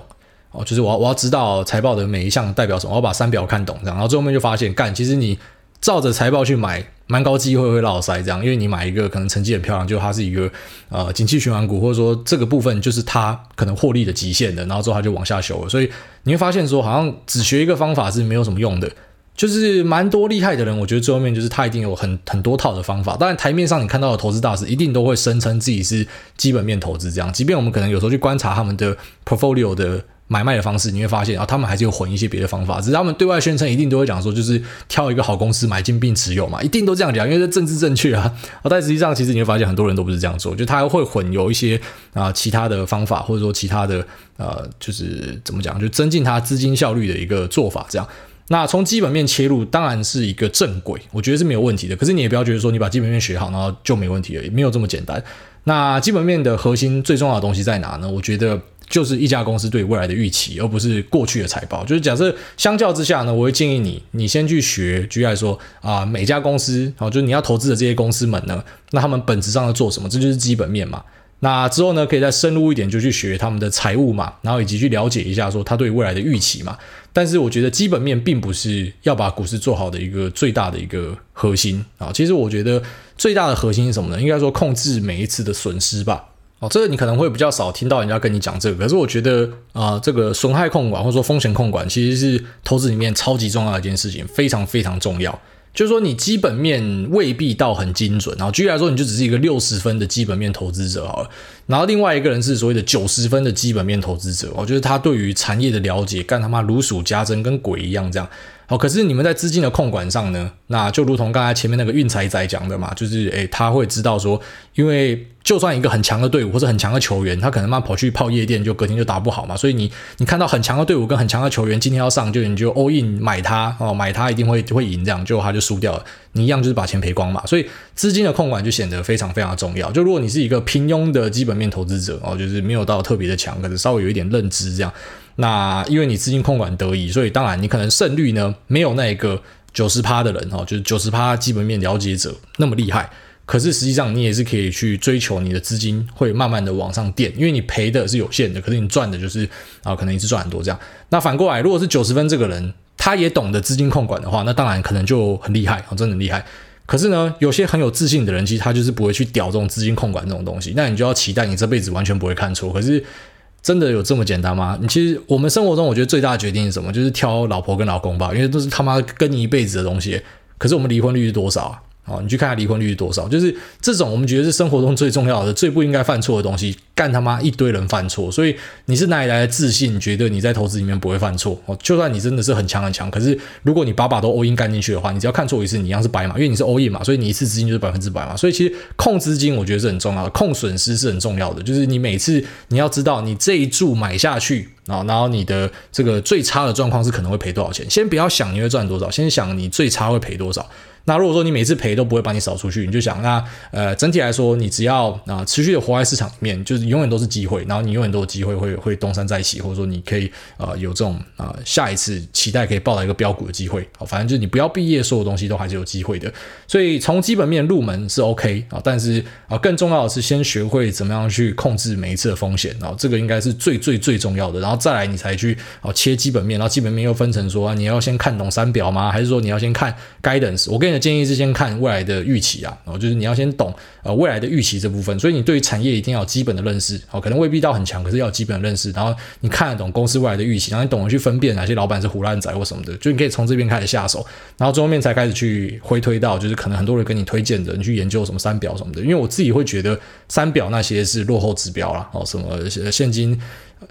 哦，就是我要我要知道财报的每一项代表什么，我要把三表看懂这样，然后最后面就发现，干，其实你照着财报去买，蛮高机会会落塞这样，因为你买一个可能成绩很漂亮，就它是一个呃景气循环股，或者说这个部分就是它可能获利的极限的，然后之后它就往下修了，所以你会发现说，好像只学一个方法是没有什么用的。就是蛮多厉害的人，我觉得最后面就是他一定有很很多套的方法。当然台面上你看到的投资大师一定都会声称自己是基本面投资这样，即便我们可能有时候去观察他们的 portfolio 的买卖的方式，你会发现啊，他们还是有混一些别的方法。只是他们对外宣称一定都会讲说，就是挑一个好公司买进并持有嘛，一定都这样讲，因为这政治正确啊。但实际上其实你会发现很多人都不是这样做，就他会混有一些啊其他的方法，或者说其他的呃就是怎么讲，就增进他资金效率的一个做法这样。那从基本面切入，当然是一个正轨，我觉得是没有问题的。可是你也不要觉得说你把基本面学好，然后就没问题了，也没有这么简单。那基本面的核心最重要的东西在哪呢？我觉得就是一家公司对未来的预期，而不是过去的财报。就是假设相较之下呢，我会建议你，你先去学，举例来说啊，每家公司，好，就是你要投资的这些公司们呢，那他们本质上在做什么？这就是基本面嘛。那之后呢，可以再深入一点，就去学他们的财务嘛，然后以及去了解一下说他对未来的预期嘛。但是我觉得基本面并不是要把股市做好的一个最大的一个核心啊。其实我觉得最大的核心是什么呢？应该说控制每一次的损失吧。哦，这个你可能会比较少听到人家跟你讲这个。可是我觉得啊，这个损害控管或者说风险控管，其实是投资里面超级重要的一件事情，非常非常重要。就是说，你基本面未必到很精准，然后举例来说，你就只是一个六十分的基本面投资者好了。然后另外一个人是所谓的九十分的基本面投资者，我觉得他对于产业的了解，干他妈如数家珍，跟鬼一样这样。好，可是你们在资金的控管上呢，那就如同刚才前面那个运财仔讲的嘛，就是诶，他会知道说，因为。就算一个很强的队伍或者很强的球员，他可能嘛跑去泡夜店，就隔天就打不好嘛。所以你你看到很强的队伍跟很强的球员今天要上，就你就 all in 买他哦，买他一定会会赢这样，就他就输掉了，你一样就是把钱赔光嘛。所以资金的控管就显得非常非常的重要。就如果你是一个平庸的基本面投资者哦，就是没有到特别的强，可是稍微有一点认知这样，那因为你资金控管得宜，所以当然你可能胜率呢没有那个九十趴的人哦，就是九十趴基本面了解者那么厉害。可是实际上，你也是可以去追求你的资金会慢慢的往上垫，因为你赔的是有限的，可是你赚的就是啊，可能一直赚很多这样。那反过来，如果是九十分这个人，他也懂得资金控管的话，那当然可能就很厉害，啊真的很厉害。可是呢，有些很有自信的人，其实他就是不会去屌这种资金控管这种东西。那你就要期待你这辈子完全不会看错。可是真的有这么简单吗？你其实我们生活中，我觉得最大的决定是什么？就是挑老婆跟老公吧，因为都是他妈跟你一辈子的东西。可是我们离婚率是多少啊？哦，你去看下离婚率是多少？就是这种我们觉得是生活中最重要的、最不应该犯错的东西，干他妈一堆人犯错。所以你是哪里来的自信，觉得你在投资里面不会犯错？哦，就算你真的是很强很强，可是如果你把把都 all in 干进去的话，你只要看错一次，你一样是白马，因为你是 all in 嘛，所以你一次资金就是百分之百嘛。所以其实控资金我觉得是很重要的，控损失是很重要的。就是你每次你要知道，你这一注买下去啊，然后你的这个最差的状况是可能会赔多少钱。先不要想你会赚多少，先想你最差会赔多少。那如果说你每次赔都不会把你扫出去，你就想那呃整体来说，你只要啊、持续的活在市场里面，就是永远都是机会，然后你永远都有机会会会东山再起，或者说你可以呃有这种啊、下一次期待可以抱到一个标股的机会。好，反正就是你不要毕业，所有东西都还是有机会的。所以从基本面入门是 OK 啊，但是啊更重要的是先学会怎么样去控制每一次的风险，然后这个应该是最最最重要的。然后再来你才去啊切基本面，然后基本面又分成说、啊、你要先看懂三表吗？还是说你要先看 guidance？我跟你的建议是先看未来的预期啊，然后就是你要先懂呃未来的预期这部分，所以你对于产业一定要有基本的认识，哦，可能未必到很强，可是要有基本的认识，然后你看得懂公司未来的预期，然后你懂得去分辨哪些老板是胡烂仔或什么的，就你可以从这边开始下手，然后最后面才开始去回推到就是可能很多人跟你推荐的，你去研究什么三表什么的，因为我自己会觉得三表那些是落后指标啦，哦，什么现金。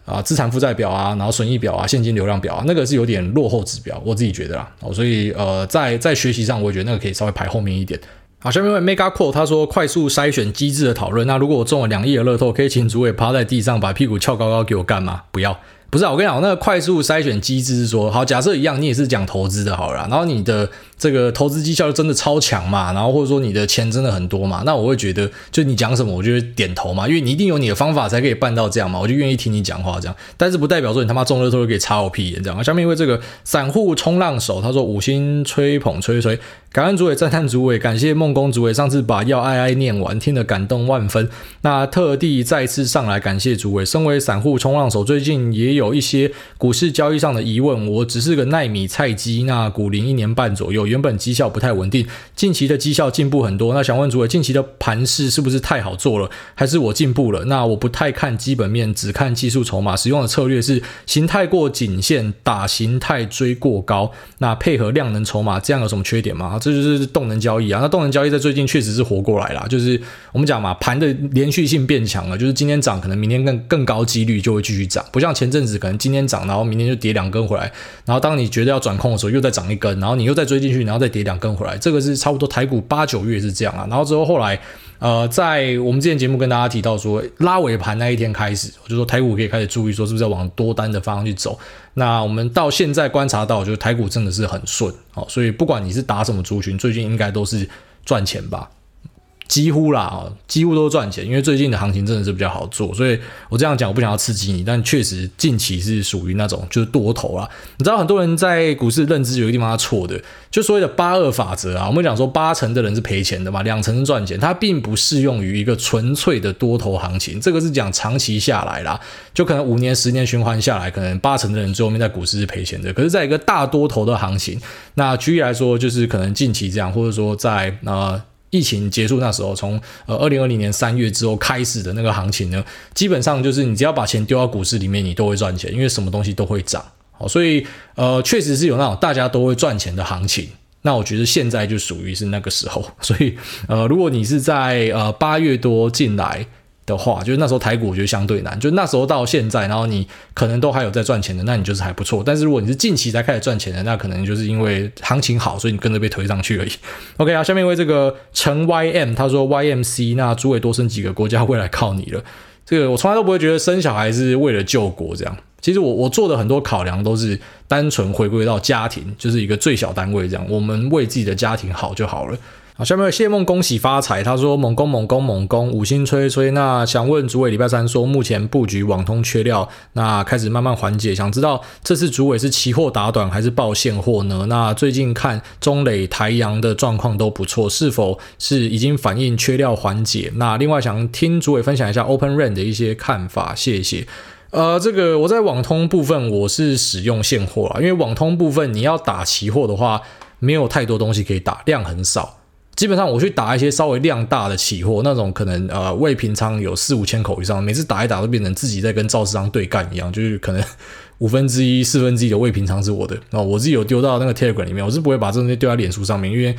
啊，资产负债表啊，然后损益表啊，现金流量表啊，那个是有点落后指标，我自己觉得啦。哦，所以呃，在在学习上，我觉得那个可以稍微排后面一点。好，下面一位 Mega Quote 他说，快速筛选机制的讨论。那如果我中了两亿的乐透，可以请主委趴在地上，把屁股翘高高给我干嘛？不要。不是啊，我跟你讲，那个快速筛选机制是说，好，假设一样，你也是讲投资的，好了，然后你的这个投资绩效就真的超强嘛，然后或者说你的钱真的很多嘛，那我会觉得，就你讲什么，我就会点头嘛，因为你一定有你的方法才可以办到这样嘛，我就愿意听你讲话这样。但是不代表说你他妈中乐透就可以插我屁眼这样。下面一位这个散户冲浪手，他说五星吹捧吹吹。感恩主委，赞叹主委，感谢梦工主委上次把要爱爱念完，听得感动万分。那特地再次上来感谢主委。身为散户冲浪手，最近也有一些股市交易上的疑问。我只是个奈米菜鸡，那股龄一年半左右，原本绩效不太稳定，近期的绩效进步很多。那想问主委，近期的盘势是不是太好做了，还是我进步了？那我不太看基本面，只看技术筹码，使用的策略是形态过颈线，打形态追过高，那配合量能筹码，这样有什么缺点吗？这就是动能交易啊，那动能交易在最近确实是活过来了，就是我们讲嘛，盘的连续性变强了，就是今天涨，可能明天更更高几率就会继续涨，不像前阵子可能今天涨，然后明天就跌两根回来，然后当你觉得要转空的时候，又再涨一根，然后你又再追进然后再跌两根回来，这个是差不多台股八九月是这样啊，然后之后后来。呃，在我们之前节目跟大家提到说，拉尾盘那一天开始，我就说台股可以开始注意说是不是要往多单的方向去走。那我们到现在观察到，就是台股真的是很顺，哦，所以不管你是打什么族群，最近应该都是赚钱吧。几乎啦啊，几乎都赚钱，因为最近的行情真的是比较好做，所以我这样讲，我不想要刺激你，但确实近期是属于那种就是多头啦。你知道很多人在股市认知有一个地方是错的，就所谓的八二法则啊，我们讲说八成的人是赔钱的嘛，两成是赚钱，它并不适用于一个纯粹的多头行情，这个是讲长期下来啦，就可能五年、十年循环下来，可能八成的人最后面在股市是赔钱的。可是，在一个大多头的行情，那举例来说，就是可能近期这样，或者说在呃。疫情结束那时候，从呃二零二零年三月之后开始的那个行情呢，基本上就是你只要把钱丢到股市里面，你都会赚钱，因为什么东西都会涨。好，所以呃确实是有那种大家都会赚钱的行情。那我觉得现在就属于是那个时候。所以呃如果你是在呃八月多进来。的话，就是那时候台股我觉得相对难，就那时候到现在，然后你可能都还有在赚钱的，那你就是还不错。但是如果你是近期才开始赚钱的，那可能就是因为行情好，所以你跟着被推上去而已。OK 啊，下面一位这个陈 YM 他说 YMC，那诸位多生几个国家未来靠你了。这个我从来都不会觉得生小孩是为了救国这样。其实我我做的很多考量都是单纯回归到家庭，就是一个最小单位这样，我们为自己的家庭好就好了。好，下面谢梦恭喜发财，他说猛攻猛攻猛攻，五星吹吹。那想问主委，礼拜三说目前布局网通缺料，那开始慢慢缓解，想知道这次主委是期货打短还是报现货呢？那最近看中磊、台阳的状况都不错，是否是已经反映缺料缓解？那另外想听主委分享一下 Open RAN 的一些看法，谢谢。呃，这个我在网通部分我是使用现货啊，因为网通部分你要打期货的话，没有太多东西可以打，量很少。基本上我去打一些稍微量大的期货，那种可能呃未平仓有四五千口以上，每次打一打都变成自己在跟造市商对干一样，就是可能五分之一、四分之一的未平仓是我的，然后我自己有丢到那个 Telegram 里面，我是不会把这东西丢在脸书上面，因为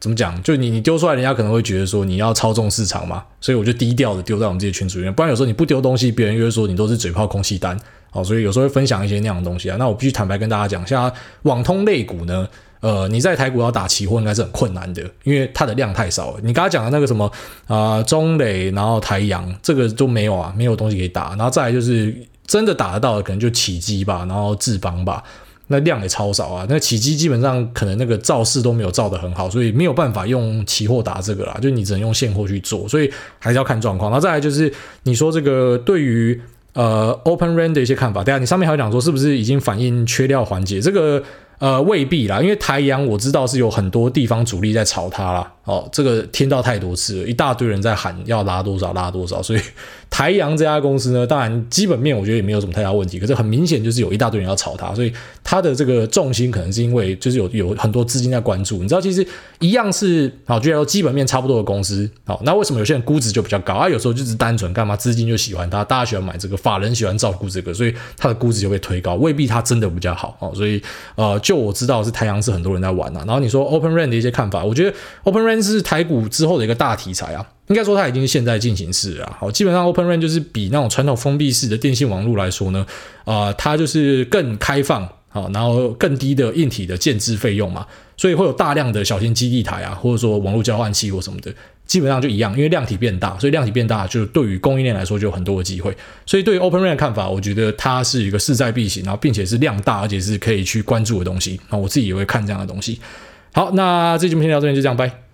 怎么讲？就你你丢出来，人家可能会觉得说你要操纵市场嘛，所以我就低调的丢在我们这些群组里面。不然有时候你不丢东西，别人又会说你都是嘴炮空气单。好，所以有时候会分享一些那样的东西啊。那我必须坦白跟大家讲，像网通类股呢，呃，你在台股要打期货应该是很困难的，因为它的量太少了。你刚才讲的那个什么啊、中磊，然后台阳，这个都没有啊，没有东西可以打。然后再来就是真的打得到的，可能就起机吧，然后智邦吧，那量也超少啊。那起机基本上可能那个造势都没有造得很好，所以没有办法用期货打这个啦，就你只能用现货去做，所以还是要看状况。然后再来就是你说这个对于。呃，Open RAN 的一些看法，对啊，你上面还有讲说是不是已经反映缺料环节？这个呃未必啦，因为台阳我知道是有很多地方主力在炒它啦。哦，这个听到太多次了，一大堆人在喊要拉多少拉多少，所以。台阳这家公司呢，当然基本面我觉得也没有什么太大问题，可是很明显就是有一大堆人要炒它，所以它的这个重心可能是因为就是有有很多资金在关注。你知道，其实一样是好，就说基本面差不多的公司，好，那为什么有些人估值就比较高啊？有时候就是单纯干嘛，资金就喜欢它，大家喜欢买这个，法人喜欢照顾这个，所以它的估值就被推高，未必它真的比较好哦。所以呃，就我知道是台阳是很多人在玩啊。然后你说 Open RAN 的一些看法，我觉得 Open 但是台股之后的一个大题材啊。应该说它已经是现在进行式了，好，基本上 Open RAN 就是比那种传统封闭式的电信网络来说呢，啊、它就是更开放，好，然后更低的硬体的建置费用嘛，所以会有大量的小型基地台啊，或者说网络交换器或什么的，基本上就一样，因为量体变大，所以量体变大就对于供应链来说就有很多的机会，所以对于 Open RAN 的看法，我觉得它是一个势在必行，然后并且是量大，而且是可以去关注的东西，那我自己也会看这样的东西。好，那这期节目先聊到这边，就这样，拜。